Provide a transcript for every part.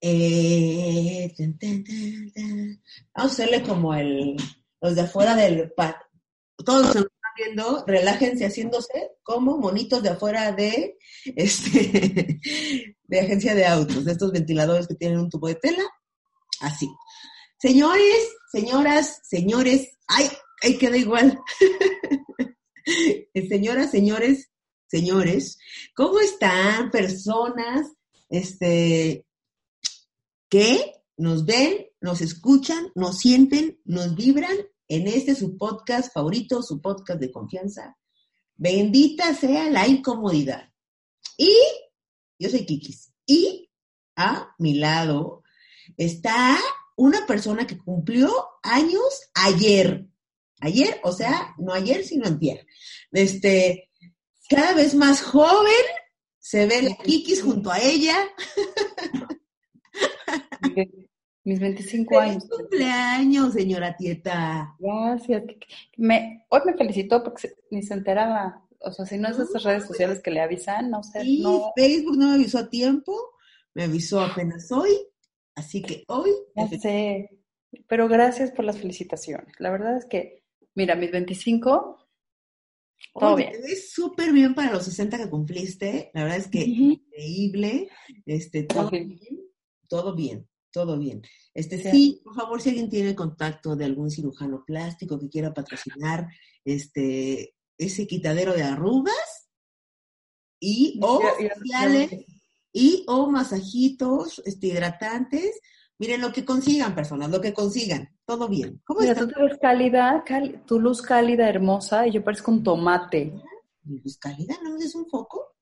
Eh, tan, tan, tan. Vamos a hacerle como el, los de afuera del pat. Todos nos están viendo, relájense haciéndose como monitos de afuera de, este, de agencia de autos, de estos ventiladores que tienen un tubo de tela. Así. Señores, señoras, señores, ay, ay, queda igual. Señoras, señores, señores, ¿cómo están personas este, que nos ven, nos escuchan, nos sienten, nos vibran en este su podcast favorito, su podcast de confianza? Bendita sea la incomodidad. Y yo soy Kikis. Y a mi lado está una persona que cumplió años ayer. Ayer, o sea, no ayer, sino antier. Este, cada vez más joven, se ve la Kikis junto a ella. Mis 25 años. cumpleaños, señora Tieta. Gracias. Me, hoy me felicitó porque ni se enteraba. O sea, si no es esas redes sociales que le avisan, no sé. Sí, no. Facebook no me avisó a tiempo, me avisó apenas hoy, así que hoy. Ya sé. Pero gracias por las felicitaciones. La verdad es que, mira, mis 25 todo Oye, bien. Te ves súper bien para los 60 que cumpliste. La verdad es que Ujú. increíble. Este, todo bien, todo bien, todo bien. Este, Sí. por favor, si alguien tiene contacto de algún cirujano plástico que quiera patrocinar este, ese quitadero de arrugas y o faciales y o masajitos este, hidratantes. Miren lo que consigan, personas, lo que consigan. Todo bien. ¿Cómo Mira, tú te ves cálida, cal- tu luz cálida, hermosa, y yo parezco un tomate. Mi luz cálida, ¿no es un foco?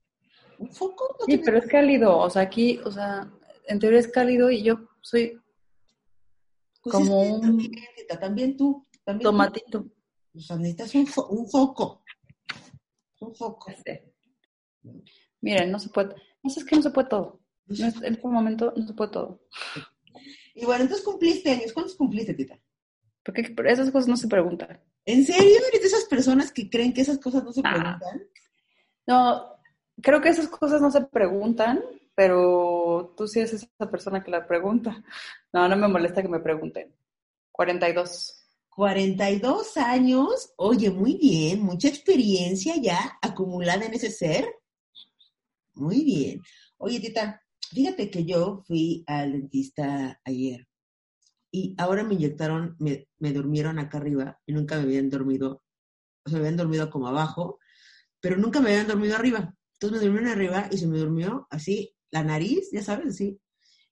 ¿Un foco? ¿No Sí, pero es cálido. O sea, aquí, o sea, en teoría es cálido y yo soy Pues como es que un también, también tú, también tú. tomatito. O sea, necesitas un, fo- un foco. Un foco. Este. Miren, no se puede. No sé, es que no se puede todo. No es- en este momento no se puede todo. Y bueno, entonces cumpliste años. ¿Cuántos cumpliste, Tita? Porque esas cosas no se preguntan. ¿En serio eres de esas personas que creen que esas cosas no se preguntan? No, creo que esas cosas no se preguntan, pero tú sí eres esa persona que la pregunta. No, no me molesta que me pregunten. 42. 42 años. Oye, muy bien. Mucha experiencia ya acumulada en ese ser. Muy bien. Oye, Tita, fíjate que yo fui al dentista ayer y ahora me inyectaron, me, me durmieron acá arriba y nunca me habían dormido, o sea, me habían dormido como abajo, pero nunca me habían dormido arriba. Entonces me durmieron arriba y se me durmió así la nariz, ya sabes, así.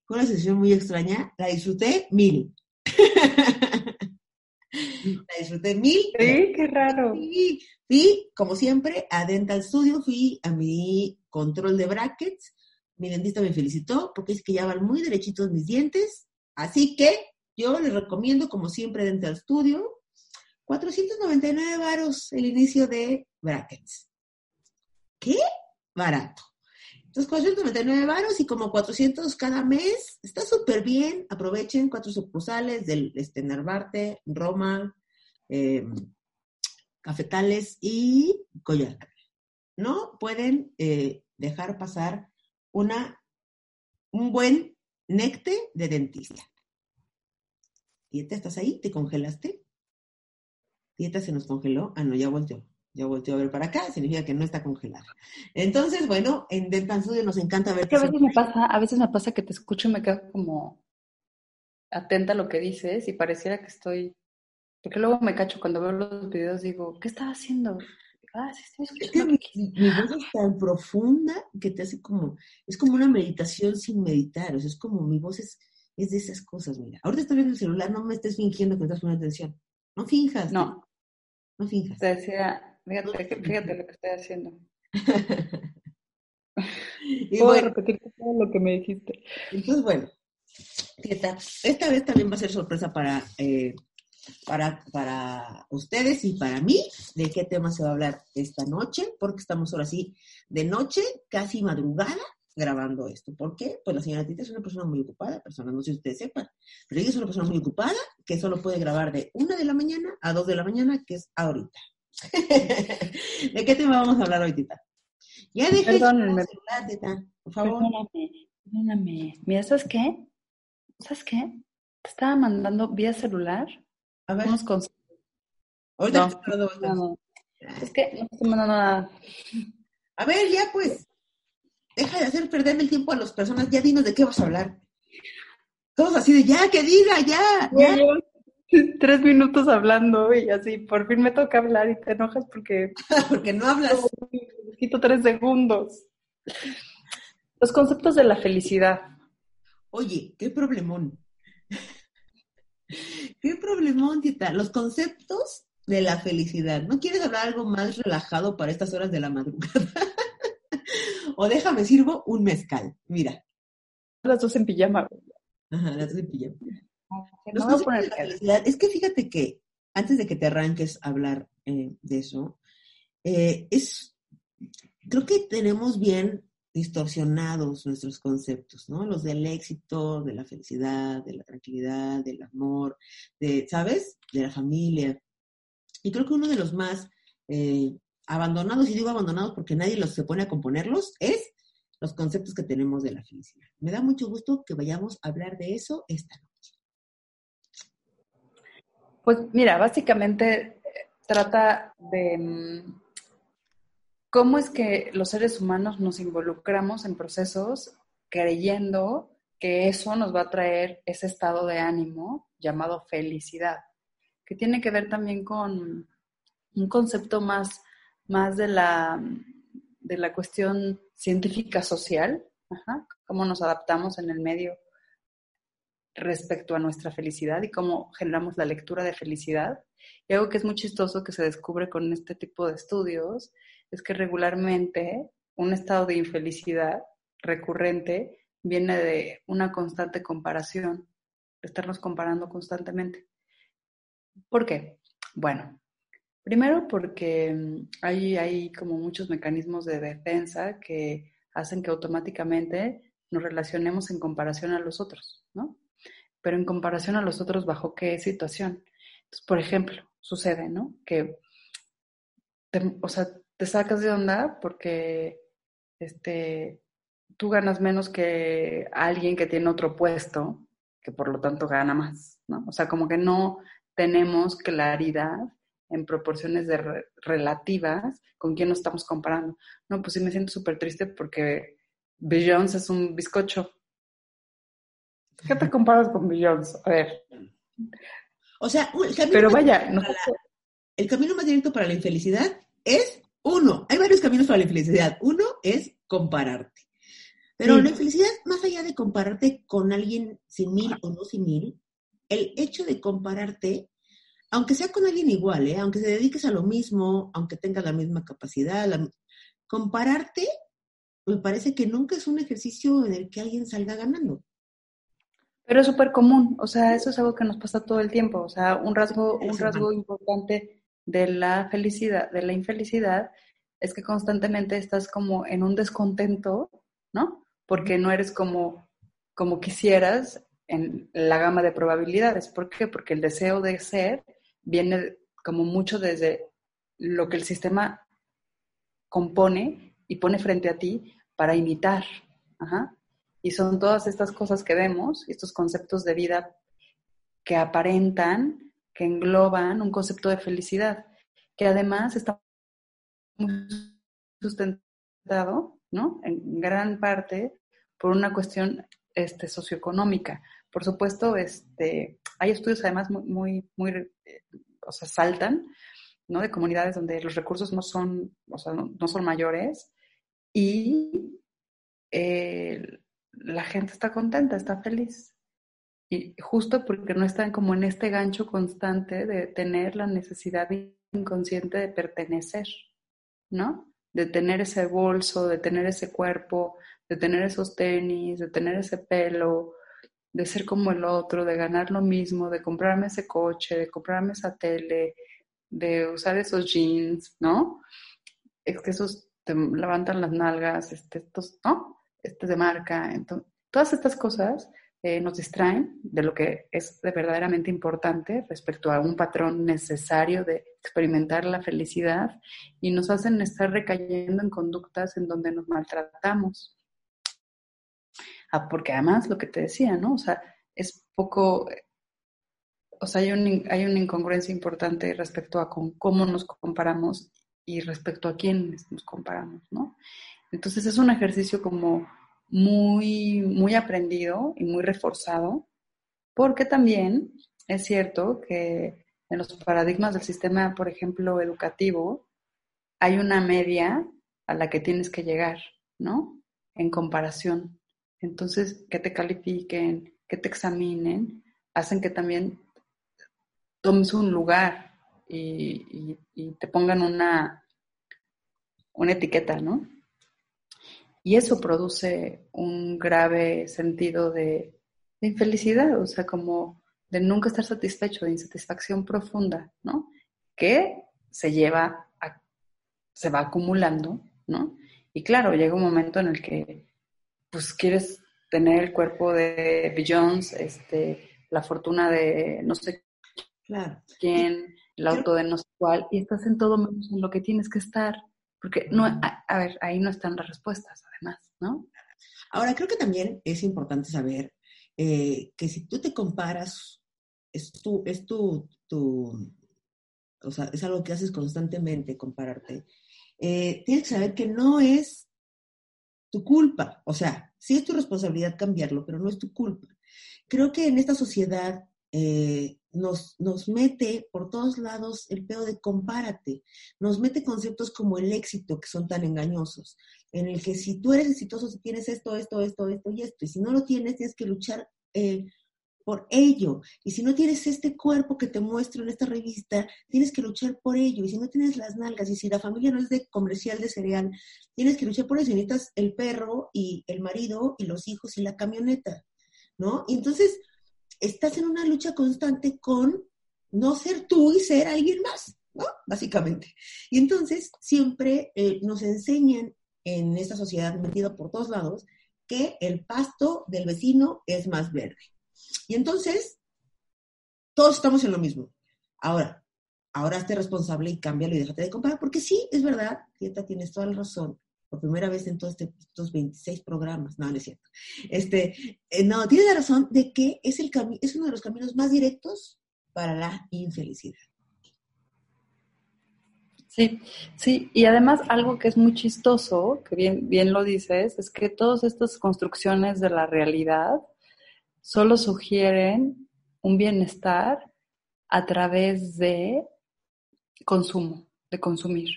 Fue una sesión muy extraña, la disfruté mil. la disfruté mil. Sí, qué raro. Fui, fui, como siempre, a Dental Studio, fui a mi control de brackets. Mi dentista me felicitó porque es que ya van muy derechitos mis dientes. Así que yo les recomiendo, como siempre, Dental Studio. 499 varos el inicio de brackets. ¿Qué? Barato. Entonces, 499 varos y como 400 cada mes. Está súper bien. Aprovechen cuatro sucursales del este, Narvarte, Roma, eh, Cafetales y Collar. No pueden eh, dejar pasar una, un buen necte de dentista. Dieta, ¿estás ahí? ¿Te congelaste? Dieta se nos congeló. Ah, no, ya volteó. Ya volteó a ver para acá, significa que no está congelada. Entonces, bueno, en Dental Studio nos encanta ver Es que a veces me pasa, a veces me pasa que te escucho y me quedo como atenta a lo que dices y pareciera que estoy, porque luego me cacho cuando veo los videos digo, ¿qué estaba haciendo? Ah, sí, estoy Es que escuchando. mi, voz es tan profunda que te hace como, es como una meditación sin meditar, o sea, es como mi voz es, es de esas cosas, mira. Ahorita estoy viendo el celular, no me estés fingiendo que estás poniendo atención. No finjas. No, No finjas. te decía, fíjate, lo que estoy haciendo. y Puedo bueno, repetir todo lo que me dijiste. entonces, bueno, Tieta, esta vez también va a ser sorpresa para, eh, para, para ustedes y para mí de qué tema se va a hablar esta noche, porque estamos ahora sí de noche, casi madrugada, grabando esto. ¿Por qué? Pues la señora Tita es una persona muy ocupada, persona, no sé si ustedes sepan, pero ella es una persona muy ocupada que solo puede grabar de una de la mañana a dos de la mañana, que es ahorita. ¿De qué tema vamos a hablar hoy, Tita? Ya dejé Perdónenme. el celular, Tita, por favor. Perdóname, perdóname. Mira, ¿sabes qué? ¿sabes qué? Te estaba mandando vía celular A ver, unos consejos. ahorita No, te Es que no estoy mandando nada. A ver, ya pues. Deja de hacer perderme el tiempo a las personas. Ya dinos de qué vas a hablar. Todos así de ya, que diga, ya, ya. Tres minutos hablando y así, por fin me toca hablar y te enojas porque Porque no hablas. quito tres segundos. Los conceptos de la felicidad. Oye, qué problemón. Qué problemón, Tita. Los conceptos de la felicidad. ¿No quieres hablar algo más relajado para estas horas de la madrugada? o déjame sirvo un mezcal. Mira. Las dos en pijama. Ajá, las dos en pijama. No voy a poner la felicidad. Es que fíjate que antes de que te arranques a hablar eh, de eso, eh, es, creo que tenemos bien distorsionados nuestros conceptos, ¿no? Los del éxito, de la felicidad, de la tranquilidad, del amor, de, ¿sabes? De la familia. Y creo que uno de los más eh, abandonados, y digo abandonados porque nadie los se pone a componerlos, es los conceptos que tenemos de la felicidad. Me da mucho gusto que vayamos a hablar de eso esta noche. Pues mira, básicamente eh, trata de mm, cómo es que los seres humanos nos involucramos en procesos creyendo que eso nos va a traer ese estado de ánimo llamado felicidad, que tiene que ver también con un concepto más, más de, la, de la cuestión científica social, cómo nos adaptamos en el medio respecto a nuestra felicidad y cómo generamos la lectura de felicidad. Y algo que es muy chistoso que se descubre con este tipo de estudios es que regularmente un estado de infelicidad recurrente viene de una constante comparación, de estarnos comparando constantemente. ¿Por qué? Bueno, primero porque mm, hay, hay como muchos mecanismos de defensa que hacen que automáticamente nos relacionemos en comparación a los otros, ¿no? Pero en comparación a los otros, ¿bajo qué situación? Entonces, por ejemplo, sucede, ¿no? Que, te, o sea, te sacas de onda porque este, tú ganas menos que alguien que tiene otro puesto, que por lo tanto gana más, ¿no? O sea, como que no tenemos claridad en proporciones de re relativas con quién nos estamos comparando. No, pues sí me siento súper triste porque Beyoncé es un bizcocho. ¿Qué te comparas con Beyoncé? A ver. O sea, el camino, Pero más, vaya, directo no para la, el camino más directo para la infelicidad es uno. Hay varios caminos para la infelicidad. Uno es compararte. Pero Sí. la infelicidad, más allá de compararte con alguien sin mil o no sin mil, el hecho de compararte, aunque sea con alguien igual, ¿eh? aunque te dediques a lo mismo, aunque tengas la misma capacidad, la- compararte me parece que nunca es un ejercicio en el que alguien salga ganando. Pero es súper común, o sea, eso es algo que nos pasa todo el tiempo, o sea, un rasgo, un rasgo importante de la felicidad, de la infelicidad, es que constantemente estás como en un descontento, ¿no? Porque no eres como, como quisieras en la gama de probabilidades. ¿Por qué? Porque el deseo de ser viene como mucho desde lo que el sistema compone y pone frente a ti para imitar. Ajá. Y son todas estas cosas que vemos, estos conceptos de vida que aparentan, que engloban un concepto de felicidad, que además está muy sustentado, ¿no? En gran parte por una cuestión este, socioeconómica. Por supuesto, este, hay estudios además muy, muy, eh, o sea, saltan, ¿no? De comunidades donde los recursos no son, o sea, no, no son mayores y eh, la gente está contenta, está feliz. Y justo porque no están como en este gancho constante de tener la necesidad inconsciente de pertenecer, ¿no? De tener ese bolso, de tener ese cuerpo, de tener esos tenis, de tener ese pelo, de ser como el otro, de ganar lo mismo, de comprarme ese coche, de comprarme esa tele, de usar esos jeans, ¿no? Es que esos te levantan las nalgas, este, estos, ¿no? Este de marca. Entonces, todas estas cosas eh, nos distraen de lo que es de verdaderamente importante respecto a un patrón necesario de experimentar la felicidad y nos hacen estar recayendo en conductas en donde nos maltratamos. Ah, porque además lo que te decía, ¿no? O sea, es poco, o sea, hay, hay una incongruencia importante respecto a con cómo nos comparamos y respecto a quiénes nos comparamos, ¿no? Entonces es un ejercicio como muy, muy aprendido y muy reforzado, porque también es cierto que en los paradigmas del sistema, por ejemplo, educativo, hay una media a la que tienes que llegar, ¿no? En comparación. Entonces, que te califiquen, que te examinen, hacen que también tomes un lugar y, te pongan una, una etiqueta, ¿no? Y eso produce un grave sentido de, infelicidad, o sea, como de nunca estar satisfecho, de insatisfacción profunda, ¿no? Que se lleva, a, se va acumulando, ¿no? Y claro, llega un momento en el que, pues, quieres tener el cuerpo de Jones, este, la fortuna de no sé quién, el auto de no sé cuál, y estás en todo menos en lo que tienes que estar, porque no, a, ver, ahí no están las respuestas, además, ¿no? Ahora, creo que también es importante saber eh, que si tú te comparas, es tu, es tu, tu, o sea, es algo que haces constantemente, compararte, eh, tienes que saber que no es tu culpa, o sea, sí es tu responsabilidad cambiarlo, pero no es tu culpa. Creo que en esta sociedad eh, nos, nos mete por todos lados el pedo de compárate, nos mete conceptos como el éxito que son tan engañosos, en el que si tú eres exitoso, si tienes esto, esto, esto, esto y esto, y si no lo tienes, tienes que luchar eh, por ello. Y si no tienes este cuerpo que te muestro en esta revista, tienes que luchar por ello. Y si no tienes las nalgas, y si la familia no es de comercial de cereal, tienes que luchar por eso. Y necesitas el perro y el marido y los hijos y la camioneta, ¿no? Entonces estás en una lucha constante con no ser tú y ser alguien más, ¿no? Básicamente. Y entonces siempre eh, nos enseñan en esta sociedad metida por todos lados que el pasto del vecino es más verde. Y entonces, todos estamos en lo mismo. Ahora, ahora esté responsable y cámbialo y déjate de comparar, porque sí, es verdad, Tieta, tienes toda la razón. Por primera vez en todos este, estos 26 programas, no, no es cierto. Este, eh, no, tienes la razón de que es, el es uno de los caminos más directos para la infelicidad. Sí, sí, y además algo que es muy chistoso, que bien, bien lo dices, es que todas estas construcciones de la realidad solo sugieren un bienestar a través de consumo, de consumir,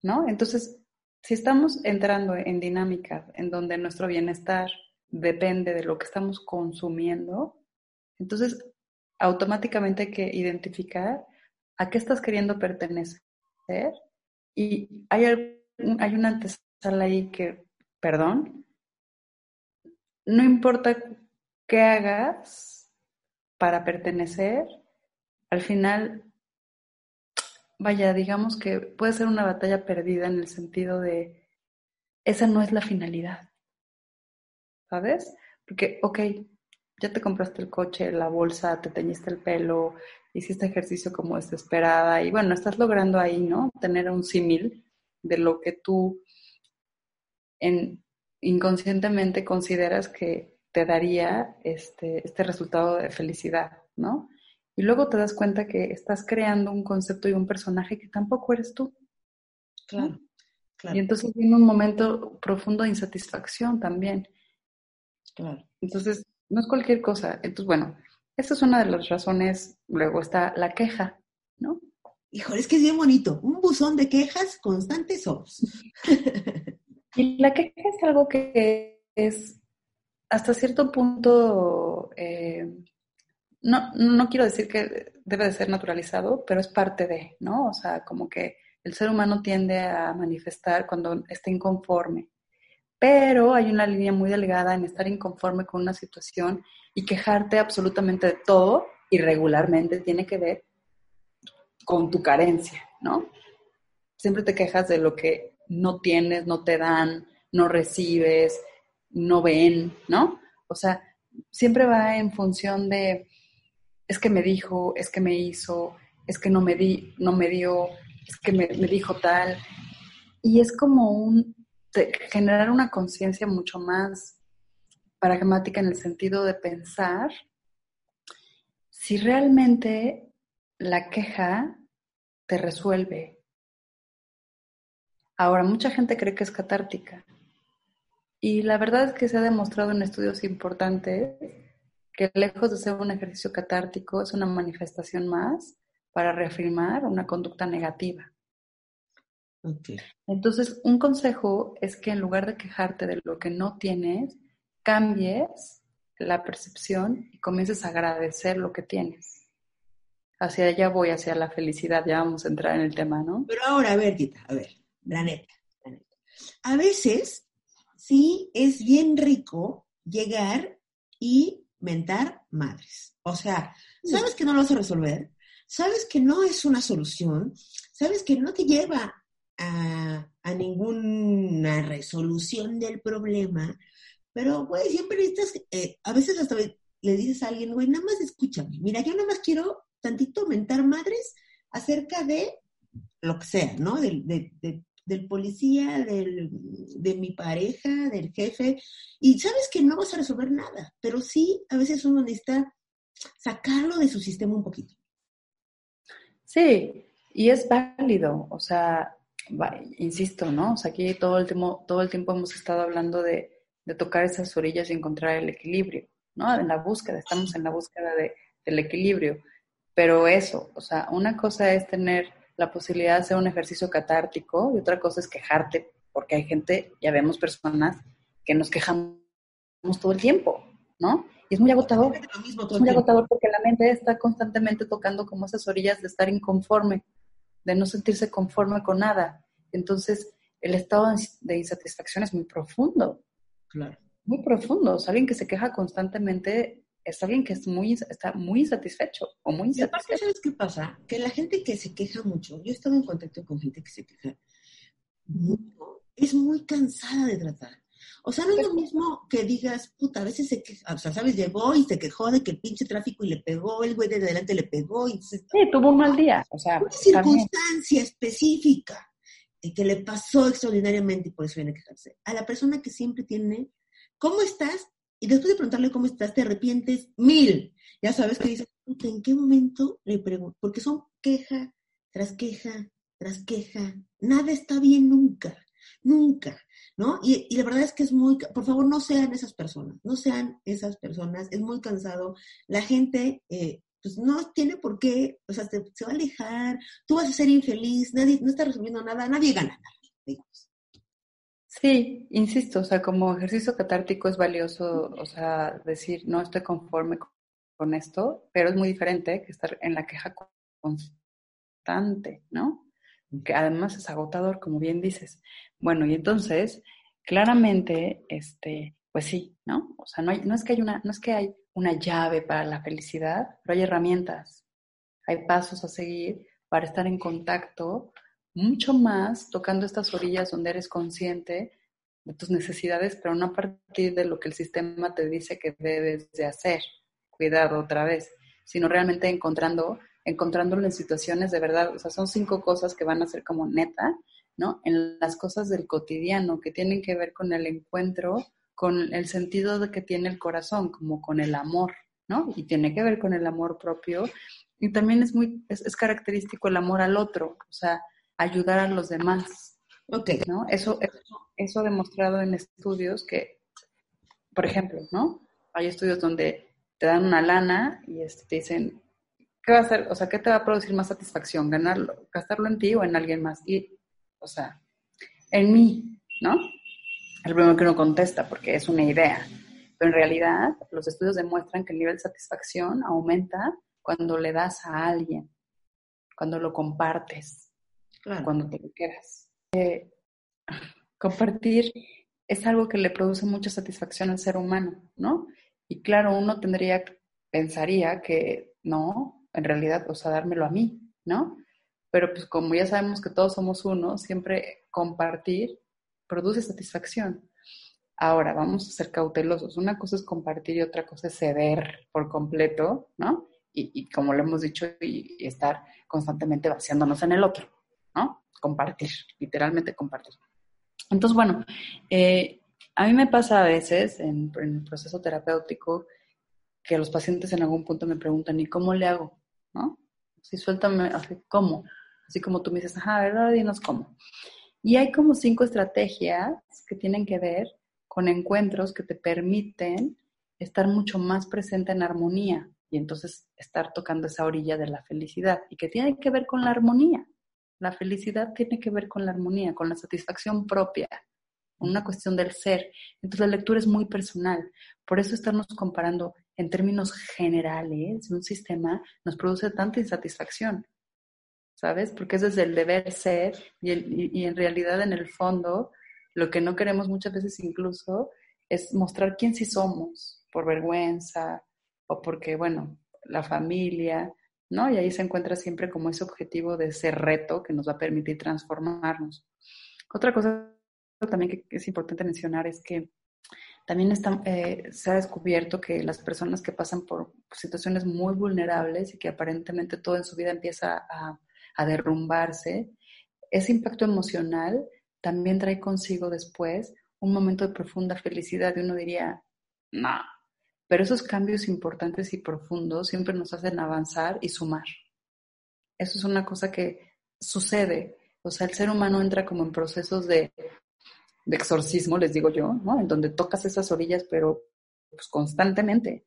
¿no? Entonces, si estamos entrando en dinámicas en donde nuestro bienestar depende de lo que estamos consumiendo, entonces automáticamente hay que identificar a qué estás queriendo pertenecer y hay, hay una antesala ahí que, perdón, no importa qué hagas para pertenecer, al final, vaya, digamos que puede ser una batalla perdida en el sentido de, esa no es la finalidad, ¿sabes? Porque, ok, ya te compraste el coche, la bolsa, te teñiste el pelo, hiciste ejercicio como desesperada y bueno, estás logrando ahí, ¿no? Tener un símil de lo que tú en, inconscientemente consideras que te daría este, este resultado de felicidad, ¿no? Y luego te das cuenta que estás creando un concepto y un personaje que tampoco eres tú. Claro, claro. Y entonces viene un momento profundo de insatisfacción también. Claro. Entonces, no es cualquier cosa. Entonces, bueno, esta es una de las razones. Luego está la queja, ¿no? Híjole, es que es bien bonito. Un buzón de quejas constantes somos. y la queja es algo que es hasta cierto punto, eh, no, no quiero decir que debe de ser naturalizado, pero es parte de, ¿no? O sea, como que el ser humano tiende a manifestar cuando está inconforme. Pero hay una línea muy delgada en estar inconforme con una situación y quejarte absolutamente de todo y regularmente tiene que ver con tu carencia, ¿no? Siempre te quejas de lo que no tienes, no te dan, no recibes, no ven, ¿no? O sea, siempre va en función de, es que me dijo, es que me hizo, es que no me, di, no me dio, es que me, dijo tal. Y es como un, generar una conciencia mucho más pragmática en el sentido de pensar si realmente la queja te resuelve. Ahora, mucha gente cree que es catártica. Y la verdad es que se ha demostrado en estudios importantes que lejos de ser un ejercicio catártico, es una manifestación más para reafirmar una conducta negativa. Entonces, un consejo es que en lugar de quejarte de lo que no tienes, cambies la percepción y comiences a agradecer lo que tienes. Hacia allá voy, hacia la felicidad, ya vamos a entrar en el tema, ¿no? Pero ahora, a ver, Tita, a ver, la neta, la neta. A veces, sí, es bien rico llegar y mentar madres. O sea, sabes que no lo vas a resolver, sabes que no es una solución, sabes que no te lleva a, ninguna resolución del problema, pero, güey, siempre estás, eh, a veces hasta le dices a alguien, güey, nada más escúchame, mira, yo nada más quiero tantito mentar madres acerca de lo que sea, ¿no? Del, del policía, del, de mi pareja, del jefe, y sabes que no vas a resolver nada, pero sí, a veces uno necesita sacarlo de su sistema un poquito. Sí, y es válido, o sea, insisto, ¿no? O sea, aquí todo el tiempo, todo el tiempo hemos estado hablando de, tocar esas orillas y encontrar el equilibrio, ¿no? En la búsqueda, estamos en la búsqueda de, del equilibrio. Pero eso, o sea, una cosa es tener la posibilidad de hacer un ejercicio catártico y otra cosa es quejarte, porque hay gente, ya vemos personas que nos quejamos todo el tiempo, ¿no? Y es muy agotador. Es muy agotador porque la mente está constantemente tocando como esas orillas de estar inconforme de no sentirse conforme con nada. Entonces, el estado de insatisfacción es muy profundo. Claro. Muy profundo. O alguien que se queja constantemente es alguien que es muy, está muy insatisfecho o muy insatisfecho. ¿Sabes qué pasa? Que la gente que se queja mucho, yo he estado en contacto con gente que se queja mucho, es muy cansada de tratar. O sea, no es lo mismo que digas, puta, a veces se queja, o sea, ¿sabes? Llegó y se quejó de que el pinche tráfico y le pegó, el güey de adelante le pegó. Y sí, tuvo un mal día. O sea, una circunstancia específica que le pasó extraordinariamente y por eso viene a quejarse. A la persona que siempre tiene, ¿cómo estás? Y después de preguntarle cómo estás, te arrepientes mil. Ya sabes que dices, ¿en qué momento le pregunto? Porque son queja tras queja tras queja. Nada está bien nunca, nunca. ¿no? Y, la verdad es que es muy, por favor, no sean esas personas, no sean esas personas, es muy cansado. La gente, eh, pues no tiene por qué, o sea, se, va a alejar, tú vas a ser infeliz, nadie, no está resolviendo nada, nadie gana nada. Sí, insisto, o sea, como ejercicio catártico es valioso, o sea, decir, no estoy conforme con esto, pero es muy diferente que estar en la queja constante, ¿no? que además es agotador, como bien dices. Bueno, y entonces, claramente, este, pues sí, ¿no? O sea, no, hay, no, es que hay una, no es que hay una llave para la felicidad, pero hay herramientas, hay pasos a seguir para estar en contacto mucho más tocando estas orillas donde eres consciente de tus necesidades, pero no a partir de lo que el sistema te dice que debes de hacer, cuidado otra vez, sino realmente encontrando encontrándolo en situaciones de verdad, o sea, son cinco cosas que van a ser como neta, ¿no? En las cosas del cotidiano que tienen que ver con el encuentro, con el sentido de que tiene el corazón, como con el amor, ¿no? Y tiene que ver con el amor propio. Y también es muy, es, característico el amor al otro, o sea, ayudar a los demás. ¿no? Eso, eso, eso demostrado en estudios que, por ejemplo, ¿no? Hay estudios donde te dan una lana y este, te dicen, ¿qué va a hacer? O sea, ¿qué te va a producir más satisfacción? ¿Ganarlo, gastarlo en ti o en alguien más? Y, o sea, en mí, ¿no? El primero que uno contesta porque es una idea. Pero en realidad, los estudios demuestran que el nivel de satisfacción aumenta cuando le das a alguien, cuando lo compartes, cuando te lo quieras. Eh, compartir es algo que le produce mucha satisfacción al ser humano, ¿no? Y claro, uno tendría, pensaría que no, en realidad, o sea, dármelo a mí, ¿no? Pero pues como ya sabemos que todos somos uno, siempre compartir produce satisfacción. Ahora, vamos a ser cautelosos. Una cosa es compartir y otra cosa es ceder por completo, ¿no? Y, como lo hemos dicho, y, estar constantemente vaciándonos en el otro, ¿no? Compartir, literalmente compartir. Entonces, bueno, eh, A mí me pasa a veces en, el proceso terapéutico que los pacientes en algún punto me preguntan, ¿y cómo le hago? ¿No? Si suéltame, así, ¿cómo? Así como tú me dices, ajá, ¿verdad? Dinos cómo. Y hay como cinco estrategias que tienen que ver con encuentros que te permiten estar mucho más presente en armonía y entonces estar tocando esa orilla de la felicidad y que tiene que ver con la armonía. La felicidad tiene que ver con la armonía, con la satisfacción propia, una cuestión del ser. Entonces la lectura es muy personal. Por eso estarnos comparando en términos generales un sistema nos produce tanta insatisfacción, ¿sabes? Porque es desde el deber ser y, y en realidad en el fondo lo que no queremos muchas veces incluso es mostrar quién sí somos, por vergüenza o porque, bueno, la familia, ¿no? Y ahí se encuentra siempre como ese objetivo de ese reto que nos va a permitir transformarnos. Otra cosa también que es importante mencionar es que también eh, se ha descubierto que las personas que pasan por situaciones muy vulnerables y que aparentemente todo en su vida empieza a, derrumbarse, ese impacto emocional también trae consigo después un momento de profunda felicidad y uno diría, no, pero esos cambios importantes y profundos siempre nos hacen avanzar y sumar. Eso es una cosa que sucede. O sea, el ser humano entra como en procesos de, exorcismo, les digo yo, ¿no? En donde tocas esas orillas, pero pues, constantemente.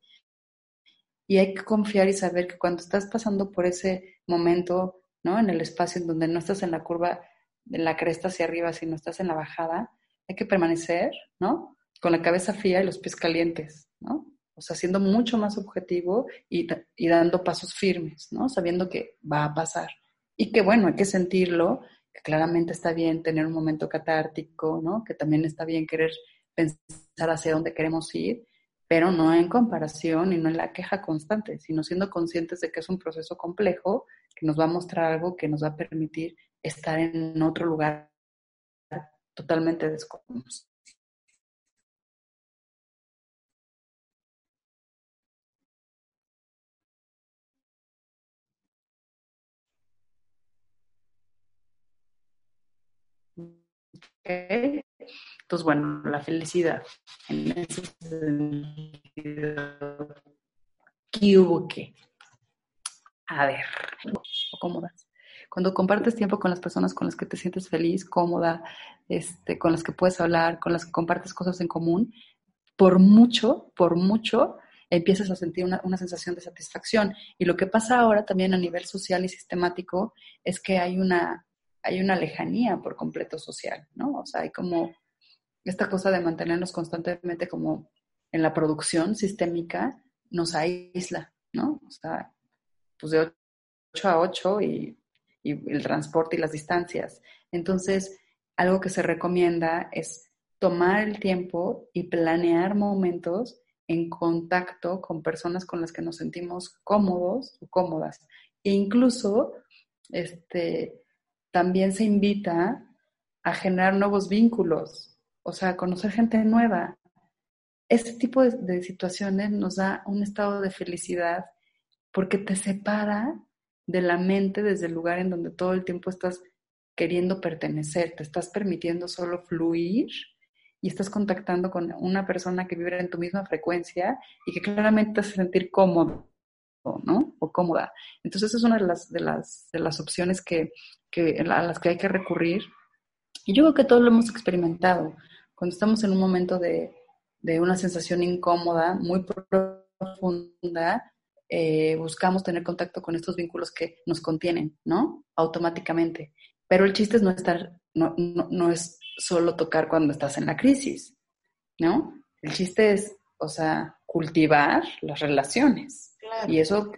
Y hay que confiar y saber que cuando estás pasando por ese momento, ¿no? En el espacio en donde no estás en la curva de la cresta hacia arriba, sino estás en la bajada, hay que permanecer, ¿no? Con la cabeza fría y los pies calientes, ¿no? O sea, siendo mucho más objetivo y, dando pasos firmes, ¿no? Sabiendo que va a pasar. Y que bueno, hay que sentirlo, que claramente está bien tener un momento catártico, ¿no? Que también está bien querer pensar hacia dónde queremos ir, pero no en comparación y no en la queja constante, sino siendo conscientes de que es un proceso complejo que nos va a mostrar algo que nos va a permitir estar en otro lugar totalmente desconocido. Entonces, bueno, la felicidad. En ese sentido, ¿qué hubo qué? A ver, cómodas. Cuando compartes tiempo con las personas con las que te sientes feliz, cómoda, este, con las que puedes hablar, con las que compartes cosas en común, por mucho, por mucho, empiezas a sentir una, una, sensación de satisfacción. Y lo que pasa ahora también a nivel social y sistemático es que hay una hay una lejanía por completo social, ¿no? O sea, hay como esta cosa de mantenernos constantemente como en la producción sistémica nos aísla, ¿no? O sea, pues de 8 a 8 y, y el transporte y las distancias. Entonces, algo que se recomienda es tomar el tiempo y planear momentos en contacto con personas con las que nos sentimos cómodos o cómodas. E incluso, este, también se invita a generar nuevos vínculos, o sea, a conocer gente nueva. Este tipo de, situaciones nos da un estado de felicidad porque te separa de la mente desde el lugar en donde todo el tiempo estás queriendo pertenecer, te estás permitiendo solo fluir y estás contactando con una persona que vive en tu misma frecuencia y que claramente te hace sentir cómodo. ¿no? O cómoda. Entonces, es una de las, de las, de las opciones que, que, a las que hay que recurrir. Y yo creo que todos lo hemos experimentado. Cuando estamos en un momento de, de una sensación incómoda, muy profunda, eh, buscamos tener contacto con estos vínculos que nos contienen, ¿no? Automáticamente. Pero el chiste es no estar, no, no, no es solo tocar cuando estás en la crisis, ¿no? El chiste es, o sea, cultivar las relaciones. Y eso...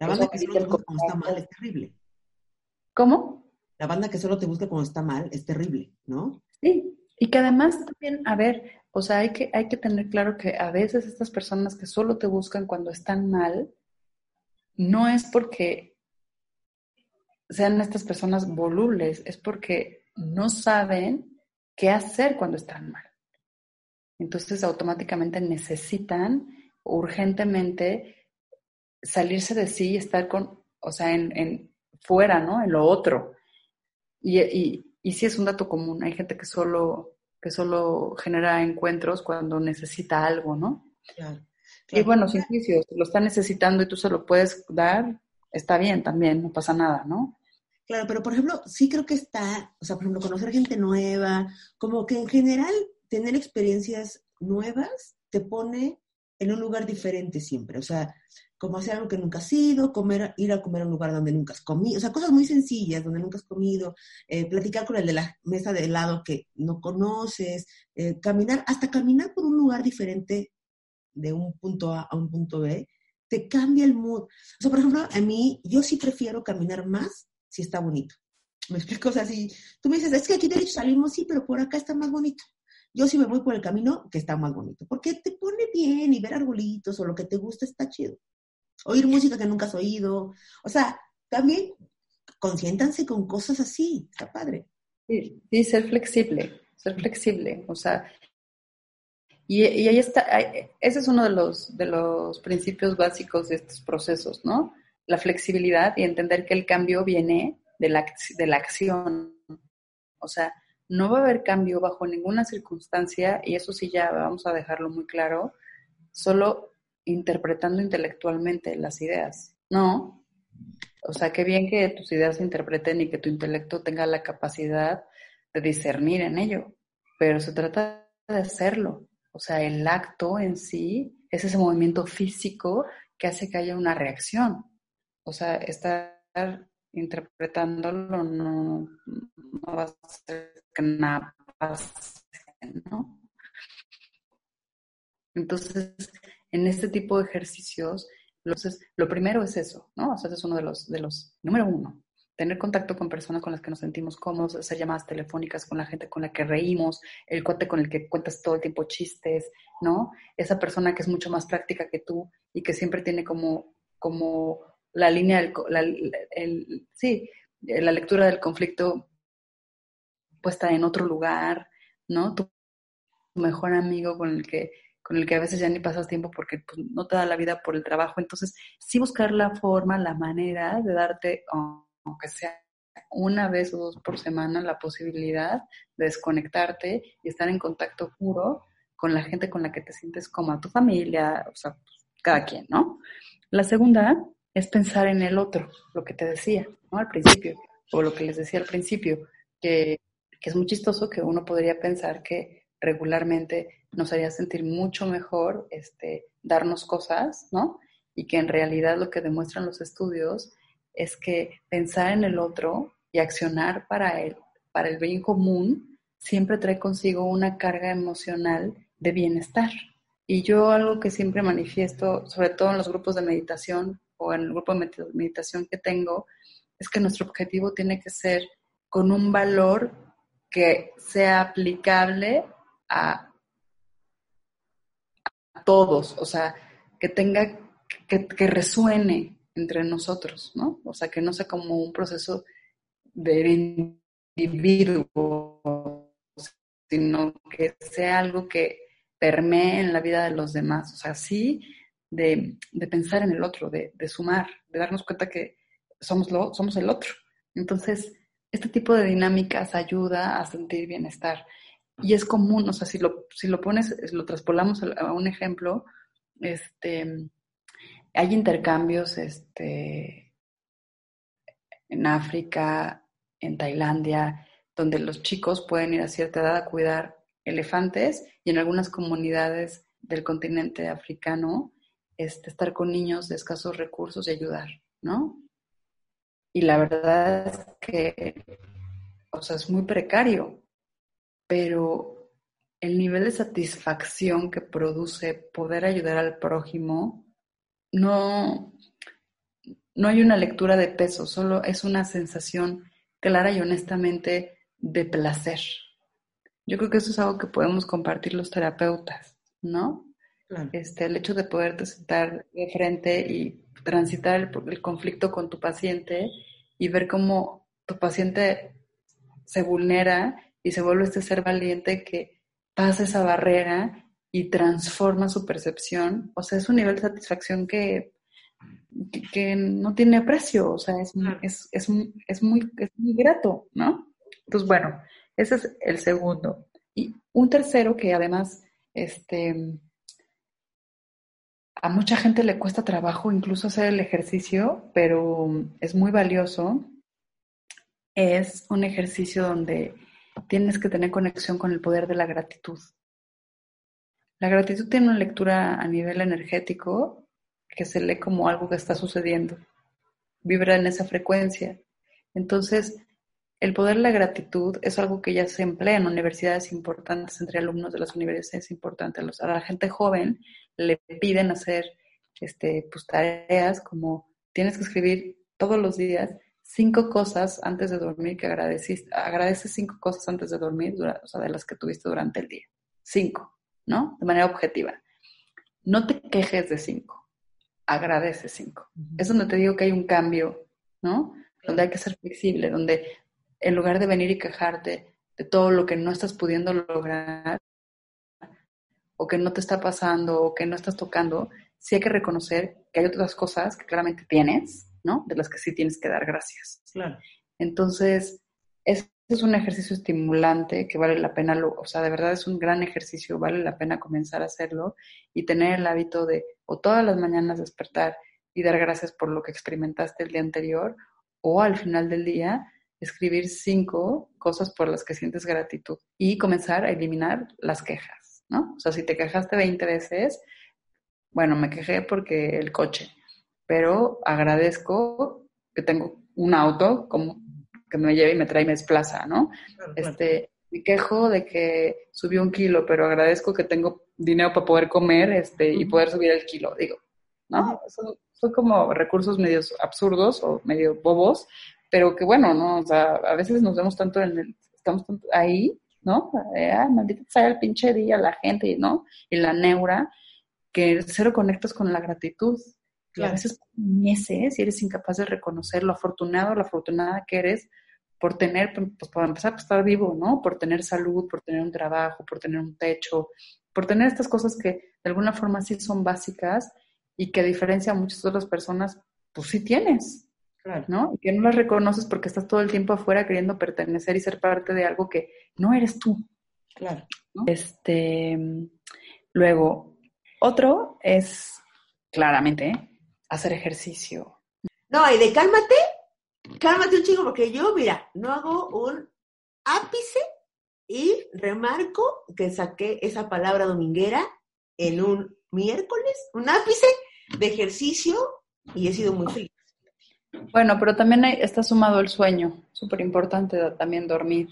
La banda que te busca cuando está mal es terrible. ¿Cómo? La banda que solo te busca cuando está mal es terrible, ¿no? Sí, y que además también, a ver, o sea, hay que, hay que tener claro que a veces estas personas que solo te buscan cuando están mal, no es porque sean estas personas volubles, es porque no saben qué hacer cuando están mal. Entonces automáticamente necesitan urgentemente salirse de sí y estar con, o sea, en, en fuera, ¿no? En lo otro. Y, y, y sí es un dato común. Hay gente que solo que solo genera encuentros cuando necesita algo, ¿no? Claro. Y bueno, sin juicio, si lo está necesitando y tú se lo puedes dar, está bien también, no pasa nada, ¿no? Claro, pero por ejemplo, sí creo que está, o sea, por ejemplo, conocer gente nueva, como que en general tener experiencias nuevas te pone en un lugar diferente siempre. O sea, como hacer algo que nunca has ido, comer, ir a comer a un lugar donde nunca has comido, o sea, cosas muy sencillas donde nunca has comido, eh, platicar con el de la mesa de helado que no conoces, eh, caminar, hasta caminar por un lugar diferente de un punto A a un punto B, te cambia el mood. O sea, por ejemplo, a mí, yo sí prefiero caminar más si está bonito. Me explico, o sea, si tú me dices, es que aquí derecho salimos, sí, pero por acá está más bonito. Yo sí me voy por el camino que está más bonito, porque te pone bien y ver arbolitos o lo que te gusta está chido. Oír música que nunca has oído. O sea, también consiéntanse con cosas así, está padre. Sí, ser flexible, ser flexible. O sea, y, ahí está, ese es uno de los, de los principios básicos de estos procesos, ¿no? La flexibilidad y entender que el cambio viene de la, de la acción. O sea, no va a haber cambio bajo ninguna circunstancia, y eso sí ya vamos a dejarlo muy claro, solo interpretando intelectualmente las ideas. No. O sea, qué bien que tus ideas se interpreten y que tu intelecto tenga la capacidad de discernir en ello, pero se trata de hacerlo. O sea, el acto en sí es ese movimiento físico que hace que haya una reacción. O sea, estar interpretándolo no, va a hacer que nada pase, ¿no? Entonces, en este tipo de ejercicios, entonces, lo primero es eso, ¿no? O sea, ese es uno de los, de los, número uno, tener contacto con personas con las que nos sentimos cómodos, hacer llamadas telefónicas con la gente con la que reímos, el cuate con el que cuentas todo el tiempo chistes, ¿no? Esa persona que es mucho más práctica que tú y que siempre tiene como, como la línea, del, la, el, sí, la lectura del conflicto puesta en otro lugar, ¿no? Tu mejor amigo con el que con el que a veces ya ni pasas tiempo porque pues, no te da la vida por el trabajo. Entonces, sí buscar la forma, la manera de darte, aunque sea una vez o dos por semana, la posibilidad de desconectarte y estar en contacto puro con la gente con la que te sientes como tu familia, o sea, pues, cada quien, ¿no? La segunda es pensar en el otro, lo que te decía, ¿no? Al principio, o lo que les decía al principio, que, es muy chistoso que uno podría pensar que regularmente nos haría sentir mucho mejor este, darnos cosas, ¿no? Y que en realidad lo que demuestran los estudios es que pensar en el otro y accionar para él, para el bien común, siempre trae consigo una carga emocional de bienestar. Y yo algo que siempre manifiesto, sobre todo en los grupos de meditación o en el grupo de meditación que tengo, es que nuestro objetivo tiene que ser con un valor que sea aplicable a todos, o sea, que tenga, que, resuene entre nosotros, ¿no? O sea, que no sea como un proceso de individuo, sino que sea algo que permee en la vida de los demás, o sea, sí de, pensar en el otro, de, sumar, de darnos cuenta que somos, lo, somos el otro. Entonces, este tipo de dinámicas ayuda a sentir bienestar. Y es común, o sea, si lo, si lo pones, lo traspolamos a un ejemplo, este, hay intercambios este, en África, en Tailandia, donde los chicos pueden ir a cierta edad a cuidar elefantes y en algunas comunidades del continente africano este, estar con niños de escasos recursos y ayudar, ¿no? Y la verdad es que, o sea, es muy precario, pero el nivel de satisfacción que produce poder ayudar al prójimo, no, no hay una lectura de peso, solo es una sensación clara y honestamente de placer. Yo creo que eso es algo que podemos compartir los terapeutas, ¿no? Este, el hecho de poderte sentar de frente y transitar el, el conflicto con tu paciente y ver cómo tu paciente se vulnera y se vuelve este ser valiente que pasa esa barrera y transforma su percepción. O sea, es un nivel de satisfacción que, que, no tiene precio, o sea, es, es, es, es, muy, es muy grato, ¿no? Entonces, bueno, ese es el segundo. Y un tercero que además, este, a mucha gente le cuesta trabajo incluso hacer el ejercicio, pero es muy valioso. Es un ejercicio donde tienes que tener conexión con el poder de la gratitud. La gratitud tiene una lectura a nivel energético que se lee como algo que está sucediendo. Vibra en esa frecuencia. Entonces, el poder de la gratitud es algo que ya se emplea en universidades importantes, entre alumnos de las universidades importantes. A la gente joven le piden hacer este, pues, tareas como tienes que escribir todos los días cinco cosas antes de dormir que agradeciste, agradeces cinco cosas antes de dormir, o sea, de las que tuviste durante el día. Cinco, ¿no? De manera objetiva. No te quejes de cinco, agradece cinco. Es donde te digo que hay un cambio, ¿no? Donde hay que ser flexible, donde en lugar de venir y quejarte de todo lo que no estás pudiendo lograr, o que no te está pasando, o que no estás tocando, sí hay que reconocer que hay otras cosas que claramente tienes, ¿no? De las que sí tienes que dar gracias. Claro. Entonces, es, es un ejercicio estimulante que vale la pena, o sea, de verdad es un gran ejercicio, vale la pena comenzar a hacerlo y tener el hábito de o todas las mañanas despertar y dar gracias por lo que experimentaste el día anterior, o al final del día escribir cinco cosas por las que sientes gratitud y comenzar a eliminar las quejas, ¿no? O sea, si te quejaste 20 veces, bueno, me quejé porque el coche, pero agradezco que tengo un auto como que me lleve y me trae y me desplaza, ¿no? Este, me quejo de que subí un kilo, pero agradezco que tengo dinero para poder comer este, y poder subir el kilo, digo, ¿no? Son, son como recursos medios absurdos o medio bobos, pero que bueno, ¿no? O sea, a veces nos vemos tanto en el, estamos tanto ahí, ¿no? Eh, ay, maldita sea el pinche día, la gente, ¿no? Y la neura, que cero conectas con la gratitud. Y a veces meses y eres incapaz de reconocer lo afortunado, la afortunada que eres por tener, pues para empezar, por estar vivo, ¿no? Por tener salud, por tener un trabajo, por tener un techo, por tener estas cosas que de alguna forma sí son básicas y que a diferencia a muchas otras personas, pues sí tienes, ¿no? Y que no las reconoces porque estás todo el tiempo afuera queriendo pertenecer y ser parte de algo que no eres tú. Claro. Este, luego, otro es claramente hacer ejercicio. No, y de cálmate, cálmate un chico, porque yo, mira, no hago un ápice y remarco que saqué esa palabra dominguera en un miércoles, un ápice de ejercicio y he sido muy feliz. Bueno, pero también está sumado el sueño, súper importante también dormir.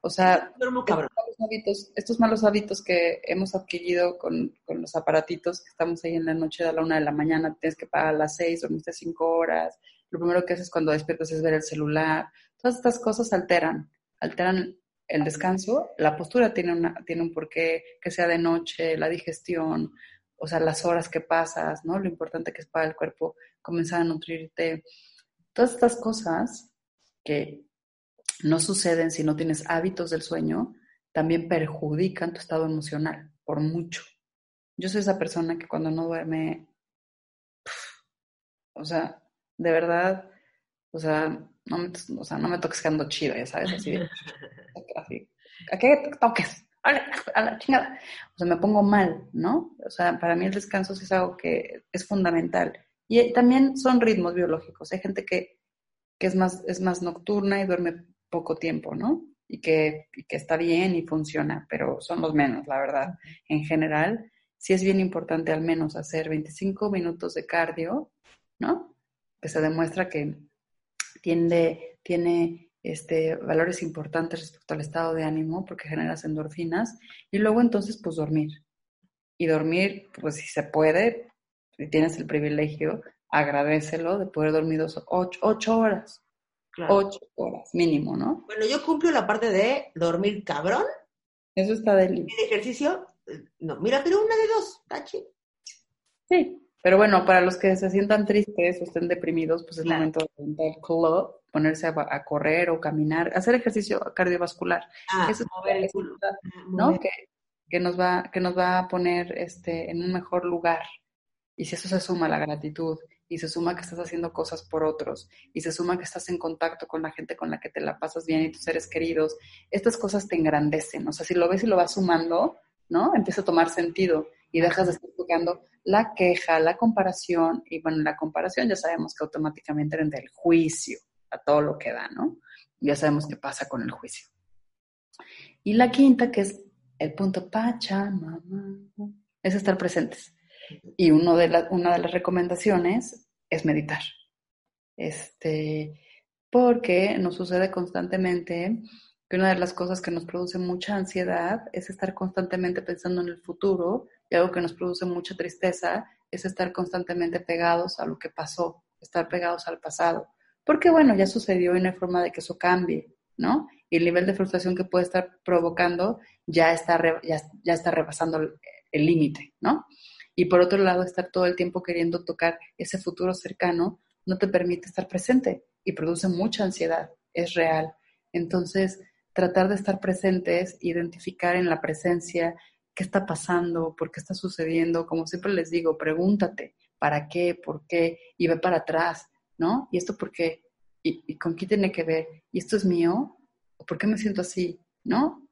O sea, estos malos, hábitos, estos malos hábitos que hemos adquirido con, con, los aparatitos, que estamos ahí en la noche a la una de la mañana, tienes que pagar a las seis, dormiste cinco horas, lo primero que haces cuando despiertas es ver el celular. Todas estas cosas alteran, alteran el descanso, la postura tiene, una, tiene un porqué, que sea de noche, la digestión, o sea, las horas que pasas, ¿no? Lo importante que es para el cuerpo comenzar a nutrirte. Todas estas cosas que no suceden si no tienes hábitos del sueño, también perjudican tu estado emocional, por mucho. Yo soy esa persona que cuando no duerme, o sea, de verdad, o sea, no me, o sea, no me toques quedando chido, ya sabes, así, así ¿a qué toques? A la, a la, chingada. O sea, me pongo mal, ¿no? O sea, para mí el descanso sí es algo que es fundamental. Y también son ritmos biológicos. Hay gente que, que es, más, es más nocturna y duerme poco tiempo, ¿no? Y que, que está bien y funciona, pero son los menos, la verdad. En general, sí es bien importante al menos hacer 25 minutos de cardio, ¿no? Que se demuestra que tiende, tiene este, valores importantes respecto al estado de ánimo porque generas endorfinas y luego entonces pues dormir. Y dormir, pues si se puede, si tienes el privilegio, agradecelo de poder dormir dos, ocho, ocho horas. Claro. Ocho horas mínimo, ¿no? Bueno, yo cumplo la parte de dormir cabrón. Eso está del... Y de ejercicio, no, mira, pero una de dos, tachi. Sí, pero bueno, para los que se sientan tristes o estén deprimidos, pues es claro. momento de el club, ponerse a, a, correr o caminar, hacer ejercicio cardiovascular. Ah, Eso mover el culo. ¿no? Que, que, nos va, que nos va a poner este, en un mejor lugar. Y si eso se suma a la gratitud y se suma que estás haciendo cosas por otros, y se suma que estás en contacto con la gente con la que te la pasas bien y tus seres queridos, estas cosas te engrandecen. O sea, si lo ves y lo vas sumando, ¿no? Empieza a tomar sentido y dejas de estar tocando la queja, la comparación, y bueno, la comparación ya sabemos que automáticamente entra el juicio a todo lo que da, ¿no? Ya sabemos qué pasa con el juicio. Y la quinta, que es el punto Pachamama, es estar presentes. Y uno de una de las recomendaciones es meditar. Este, porque nos sucede constantemente que una de las cosas que nos produce mucha ansiedad es estar constantemente pensando en el futuro y algo que nos produce mucha tristeza es estar constantemente pegados a lo que pasó, estar pegados al pasado. Porque bueno, ya sucedió y no hay forma de que eso cambie, ¿no? Y el nivel de frustración que puede estar provocando ya está, ya, ya está rebasando el límite, ¿no? Y por otro lado, estar todo el tiempo queriendo tocar ese futuro cercano no te permite estar presente y produce mucha ansiedad, es real. Entonces, tratar de estar presentes, identificar en la presencia qué está pasando, por qué está sucediendo, como siempre les digo, pregúntate, ¿para qué? ¿Por qué? Y ve para atrás, ¿no? ¿Y esto por qué? ¿Y, y con qué tiene que ver? ¿Y esto es mío? ¿O por qué me siento así? ¿No?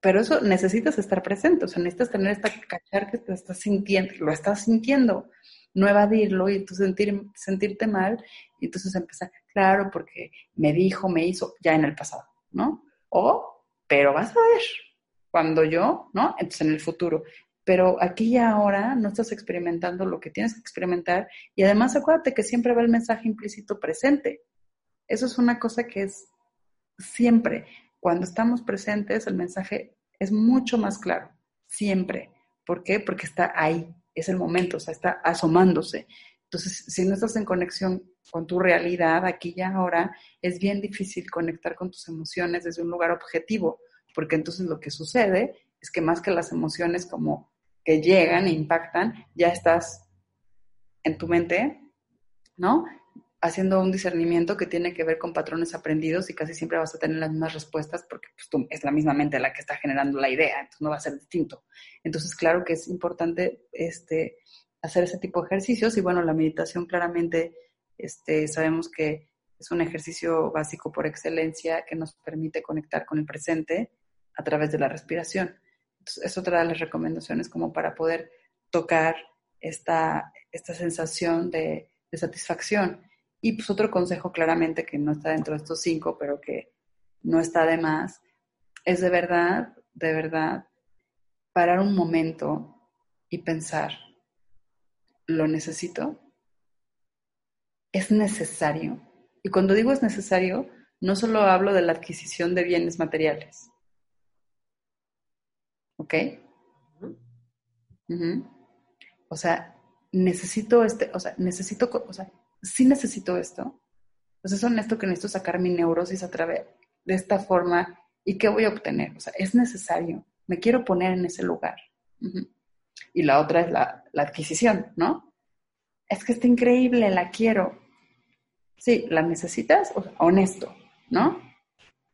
Pero eso necesitas estar presente, o sea, necesitas tener esta cachar que te estás sintiendo, lo estás sintiendo, no evadirlo y tú sentir, sentirte mal y entonces empezar, claro, porque me dijo, me hizo, ya en el pasado, ¿no? O, pero vas a ver, cuando yo, ¿no? Entonces en el futuro. Pero aquí y ahora no estás experimentando lo que tienes que experimentar y además acuérdate que siempre va el mensaje implícito presente. Eso es una cosa que es siempre. Cuando estamos presentes, el mensaje es mucho más claro, siempre. ¿Por qué? Porque está ahí, es el momento, o sea, está asomándose. Entonces, si no estás en conexión con tu realidad aquí y ahora, es bien difícil conectar con tus emociones desde un lugar objetivo, porque entonces lo que sucede es que más que las emociones como que llegan e impactan, ya estás en tu mente, ¿no? Haciendo un discernimiento que tiene que ver con patrones aprendidos y casi siempre vas a tener las mismas respuestas porque pues, es la misma mente la que está generando la idea, entonces no va a ser distinto. Entonces, claro que es importante este, hacer ese tipo de ejercicios y bueno, la meditación claramente este, sabemos que es un ejercicio básico por excelencia que nos permite conectar con el presente a través de la respiración. Es otra de las recomendaciones como para poder tocar esta, esta sensación de satisfacción y pues otro consejo claramente que no está dentro de estos cinco, pero que no está de más, es de verdad, de verdad, parar un momento y pensar, ¿lo necesito? ¿Es necesario? Y cuando digo es necesario, no solo hablo de la adquisición de bienes materiales. ¿Ok? O sea, necesito este, o sea, necesito, o sea, sí necesito esto. Pues es honesto que necesito sacar mi neurosis a través de esta forma y qué voy a obtener. O sea, es necesario. Me quiero poner en ese lugar. Y la otra es la, adquisición, ¿no? Es que está increíble, la quiero. Sí, ¿la necesitas? honesto, ¿no?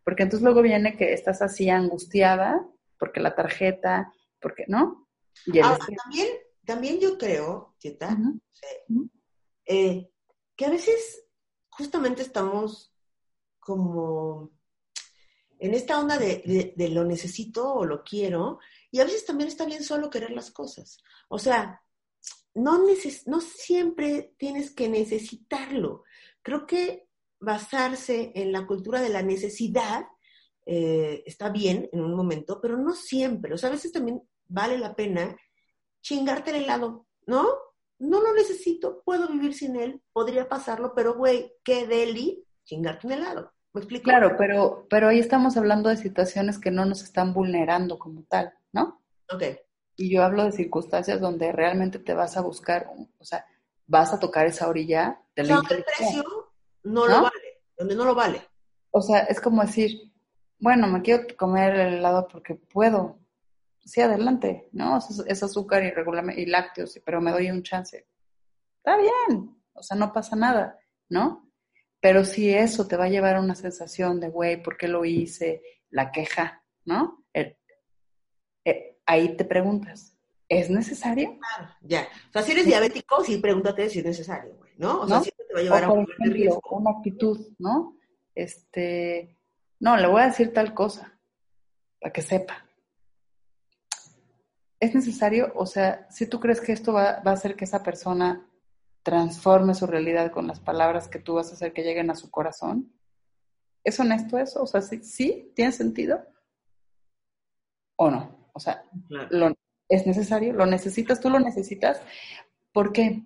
Porque entonces luego viene que estás así angustiada porque la tarjeta, porque, ¿no? también, también yo creo, Chita, eh, que a veces justamente estamos como en esta onda de, lo necesito o lo quiero, y a veces también está bien solo querer las cosas. O sea, no, no siempre tienes que necesitarlo. Creo que basarse en la cultura de la necesidad eh, está bien en un momento, pero no siempre. O sea, a veces también vale la pena chingarte el helado, ¿no? No lo necesito, puedo vivir sin él, podría pasarlo, pero güey, qué deli chingarte un helado. ¿Me explico? Claro, pero, pero ahí estamos hablando de situaciones que no nos están vulnerando como tal, ¿no? Ok. Y yo hablo de circunstancias donde realmente te vas a buscar, o sea, vas a tocar esa orilla de la o el precio no, lo vale, donde no lo vale. O sea, es como decir, bueno, me quiero comer el helado porque puedo, sí, adelante, ¿no? Es, azúcar y, y lácteos, pero me doy un chance. Está bien, o sea, no pasa nada, ¿no? Pero si eso te va a llevar a una sensación de, güey, ¿por qué lo hice? La queja, ¿no? Eh, ahí te preguntas, ¿es necesario? Claro, ya. O sea, si eres diabético, sí pregúntate si es necesario, güey, ¿no? O sea, ¿No? si te va a llevar O, a un ejemplo, riesgo. una actitud, ¿no? Este, no, le voy a decir tal cosa, para que sepa. ¿Es necesario? O sea, si tú crees que esto va, va a hacer que esa persona transforme su realidad con las palabras que tú vas a hacer que lleguen a su corazón, ¿es honesto eso? O sea, ¿sí, sí tiene sentido? ¿O no? O sea, Claro. lo, ¿es necesario? ¿Lo necesitas? ¿Tú lo necesitas? ¿Por qué?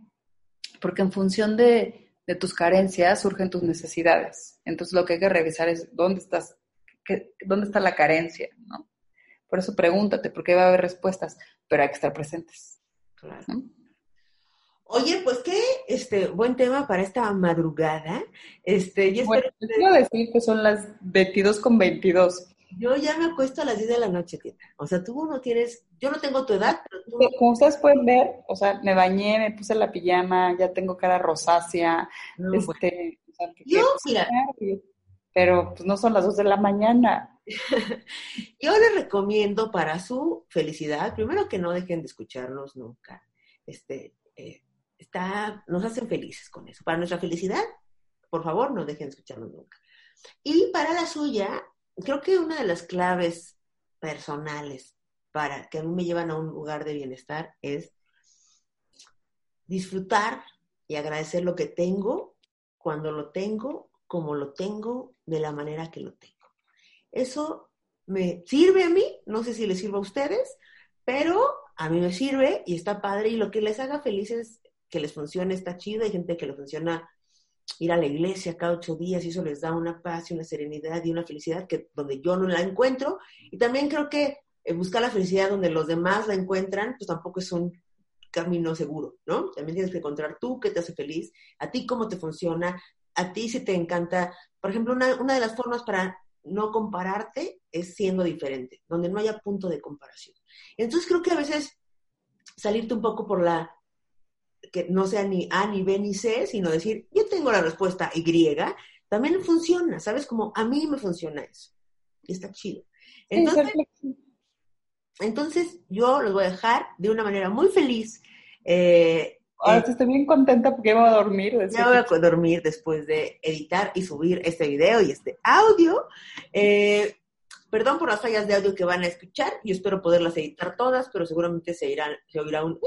Porque en función de, de tus carencias surgen tus necesidades. Entonces lo que hay que revisar es dónde estás, qué- dónde está la carencia, ¿no? Por eso pregúntate, porque va a haber respuestas, pero hay que estar presentes. claro. ¿no? Oye, pues qué este, buen tema para esta madrugada. Este, yo, Bueno, espero- quiero decir que son las 22 con 22. yo ya me acuesto a las 10 de la noche, tita. O sea, tú no tienes, yo no tengo tu edad, pero tú Como ustedes pueden ver, o sea, me bañé, me puse la pijama, ya tengo cara rosácea, no, bueno. este, o sea, Yo, mira. Pero pues no son las 2 de la mañana. Yo les recomiendo para su felicidad, primero que no dejen de escucharnos nunca. Este, eh, está, nos hacen felices con eso. Para nuestra felicidad, por favor, no dejen de escucharnos nunca. Y para la suya, creo que una de las claves personales para que a mí me llevan a un lugar de bienestar es disfrutar y agradecer lo que tengo, cuando lo tengo, como lo tengo, de la manera que lo tengo. Eso me sirve a mí, no sé si les sirve a ustedes, pero a mí me sirve y está padre y lo que les haga felices, que les funcione, está chido. Hay gente que le funciona ir a la iglesia cada ocho días y eso les da una paz y una serenidad y una felicidad que donde yo no la encuentro. Y también creo que eh, buscar la felicidad donde los demás la encuentran, pues tampoco es un camino seguro, ¿no? También tienes que encontrar tú qué te hace feliz, a ti cómo te funciona, a ti si te encanta. Por ejemplo, una, una de las formas para no compararte es siendo diferente, donde no haya punto de comparación. Entonces creo que a veces salirte un poco por la que no sea ni A, ni B, ni C, sino decir, yo tengo la respuesta Y, también funciona, ¿sabes? Como a mí me funciona eso. Y está chido. Entonces, entonces yo los voy a dejar de una manera muy feliz. Eh, Ahora sí estoy bien contenta porque iba a dormir. ya voy a dormir después de editar y subir este video y este audio. Eh, perdón por las fallas de audio que van a escuchar. Yo espero poderlas editar todas, pero seguramente se, irán, se oirá un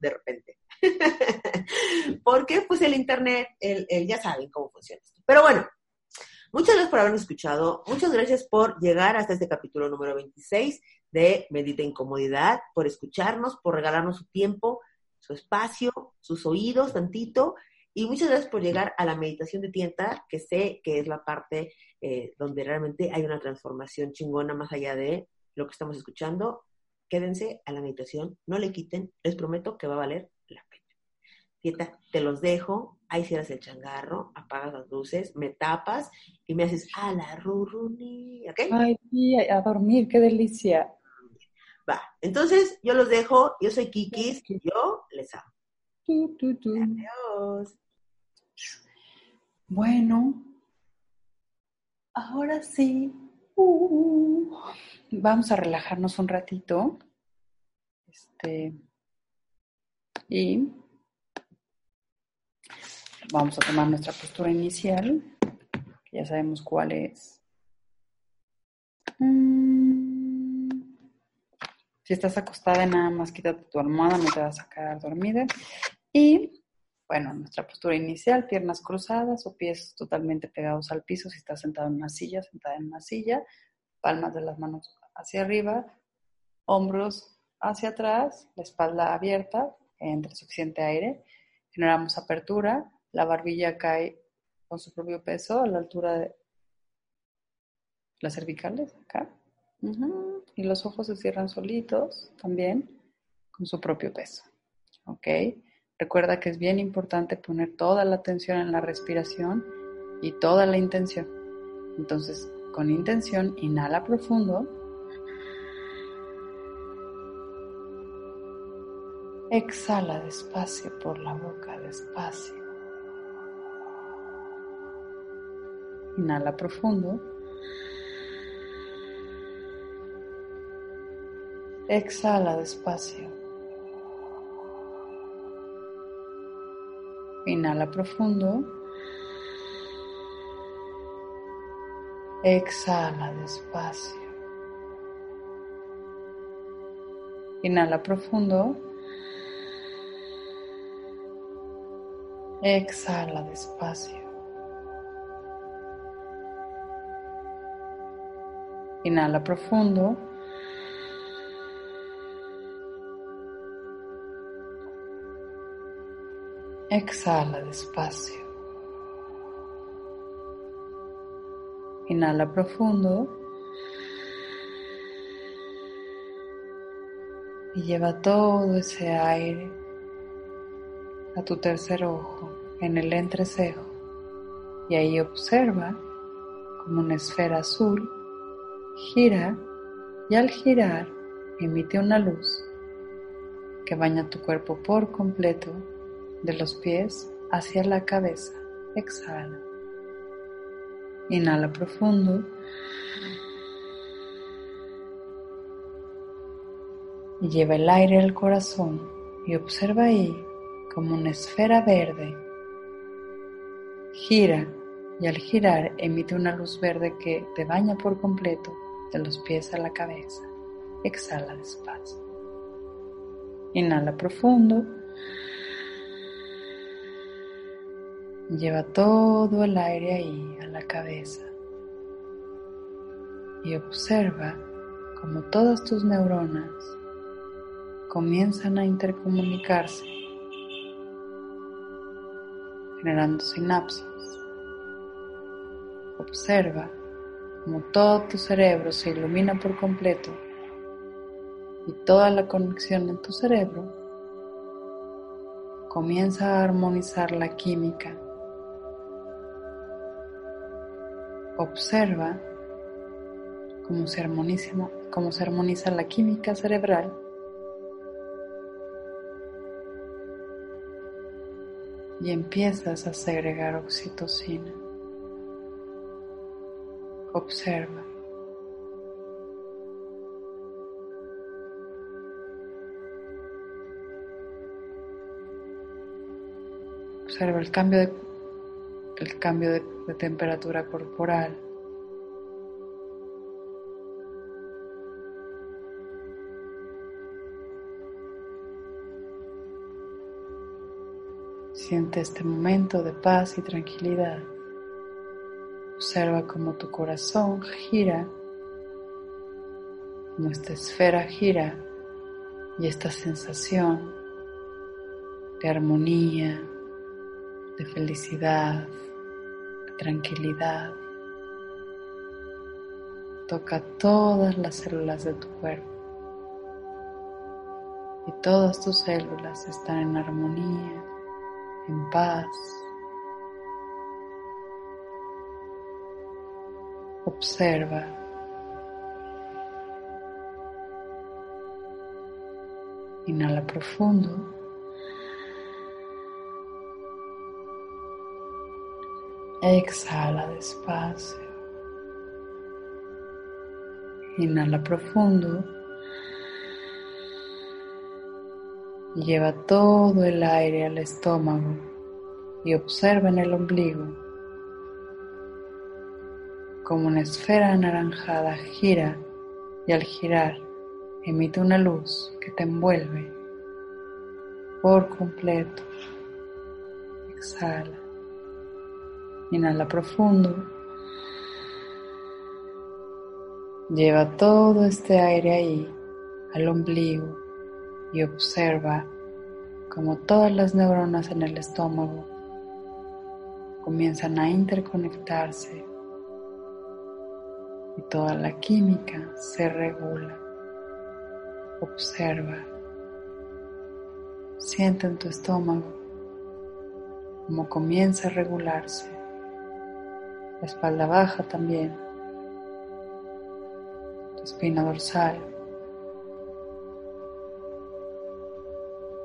de repente. Porque pues el internet, el, el- ya saben cómo funciona esto. Pero bueno, muchas gracias por habernos escuchado. Muchas gracias por llegar hasta este capítulo número 26 de Medita Incomodidad, por escucharnos, por regalarnos su tiempo, su espacio, sus oídos tantito. Y muchas gracias por llegar a la meditación de tienta, que sé que es la parte eh, donde realmente hay una transformación chingona más allá de lo que estamos escuchando. Quédense a la meditación, no le quiten, les prometo que va a valer la pena. Tieta, te los dejo, ahí cierras el changarro, apagas las luces, me tapas y me haces a la ruruni. Ay, a dormir, qué delicia. Va, entonces yo los dejo, yo soy Kikis, yo les amo. Adiós. Bueno, ahora sí. uh, vamos a relajarnos un ratito. Este, y vamos a tomar nuestra postura inicial, que ya sabemos cuál es. Si estás acostada, nada más quítate tu almohada, no te vas a quedar dormida. Y bueno, nuestra postura inicial, piernas cruzadas o pies totalmente pegados al piso. Si estás sentado en una silla, sentada en una silla, palmas de las manos hacia arriba, hombros hacia atrás, la espalda abierta, entra suficiente aire. Generamos apertura, la barbilla cae con su propio peso a la altura de las cervicales, acá. Y los ojos se cierran solitos también con su propio peso. ¿Ok? Recuerda que es bien importante poner toda la atención en la respiración y toda la intención. Entonces, con intención, inhala profundo. Exhala despacio por la boca, despacio. Inhala profundo. Exhala despacio. Inhala profundo. Exhala despacio. Inhala profundo. Exhala despacio. Inhala profundo. Exhala despacio. Inhala profundo. Y lleva todo ese aire a tu tercer ojo, en el entrecejo. Y ahí observa como una esfera azul gira y al girar emite una luz que baña tu cuerpo por completo de los pies hacia la cabeza. Exhala. Inhala profundo. Y lleva el aire al corazón y observa ahí como una esfera verde. Gira y al girar emite una luz verde que te baña por completo de los pies a la cabeza. Exhala despacio. Inhala profundo. Lleva todo el aire ahí a la cabeza y observa cómo todas tus neuronas comienzan a intercomunicarse, generando sinapsis. Observa cómo todo tu cerebro se ilumina por completo y toda la conexión en tu cerebro comienza a armonizar la química Observa cómo se, armoniza, la química cerebral y empiezas a segregar oxitocina. Observa. Observa el cambio de el cambio de, temperatura corporal. Siente este momento de paz y tranquilidad. Observa cómo tu corazón gira, esta esfera gira y esta sensación de armonía, de felicidad, tranquilidad. Toca todas las células de tu cuerpo. Y todas tus células están en armonía, en paz. Observa. Inhala profundo. Exhala despacio. Inhala profundo. Lleva todo el aire al estómago y observa en el ombligo como una esfera anaranjada gira y al girar emite una luz que te envuelve por completo. Exhala. Inhala profundo. Lleva todo este aire ahí al ombligo y observa cómo todas las neuronas en el estómago comienzan a interconectarse y toda la química se regula. Observa. Siente en tu estómago cómo comienza a regularse la espalda baja también, tu espina dorsal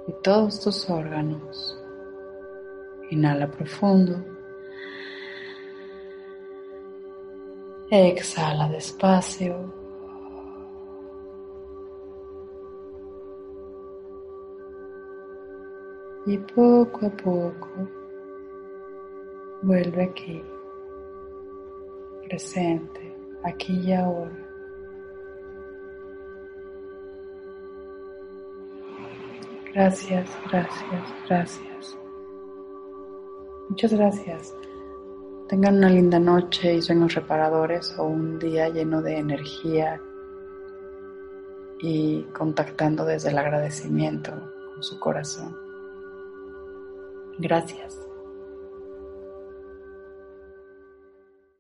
y todos tus órganos. Inhala profundo. Exhala despacio. Y poco a poco Vuelve aquí, presente, aquí y ahora. Gracias, gracias, gracias. Muchas gracias. Tengan una linda noche y sueños reparadores o un día lleno de energía y contactando desde el agradecimiento con su corazón. Gracias.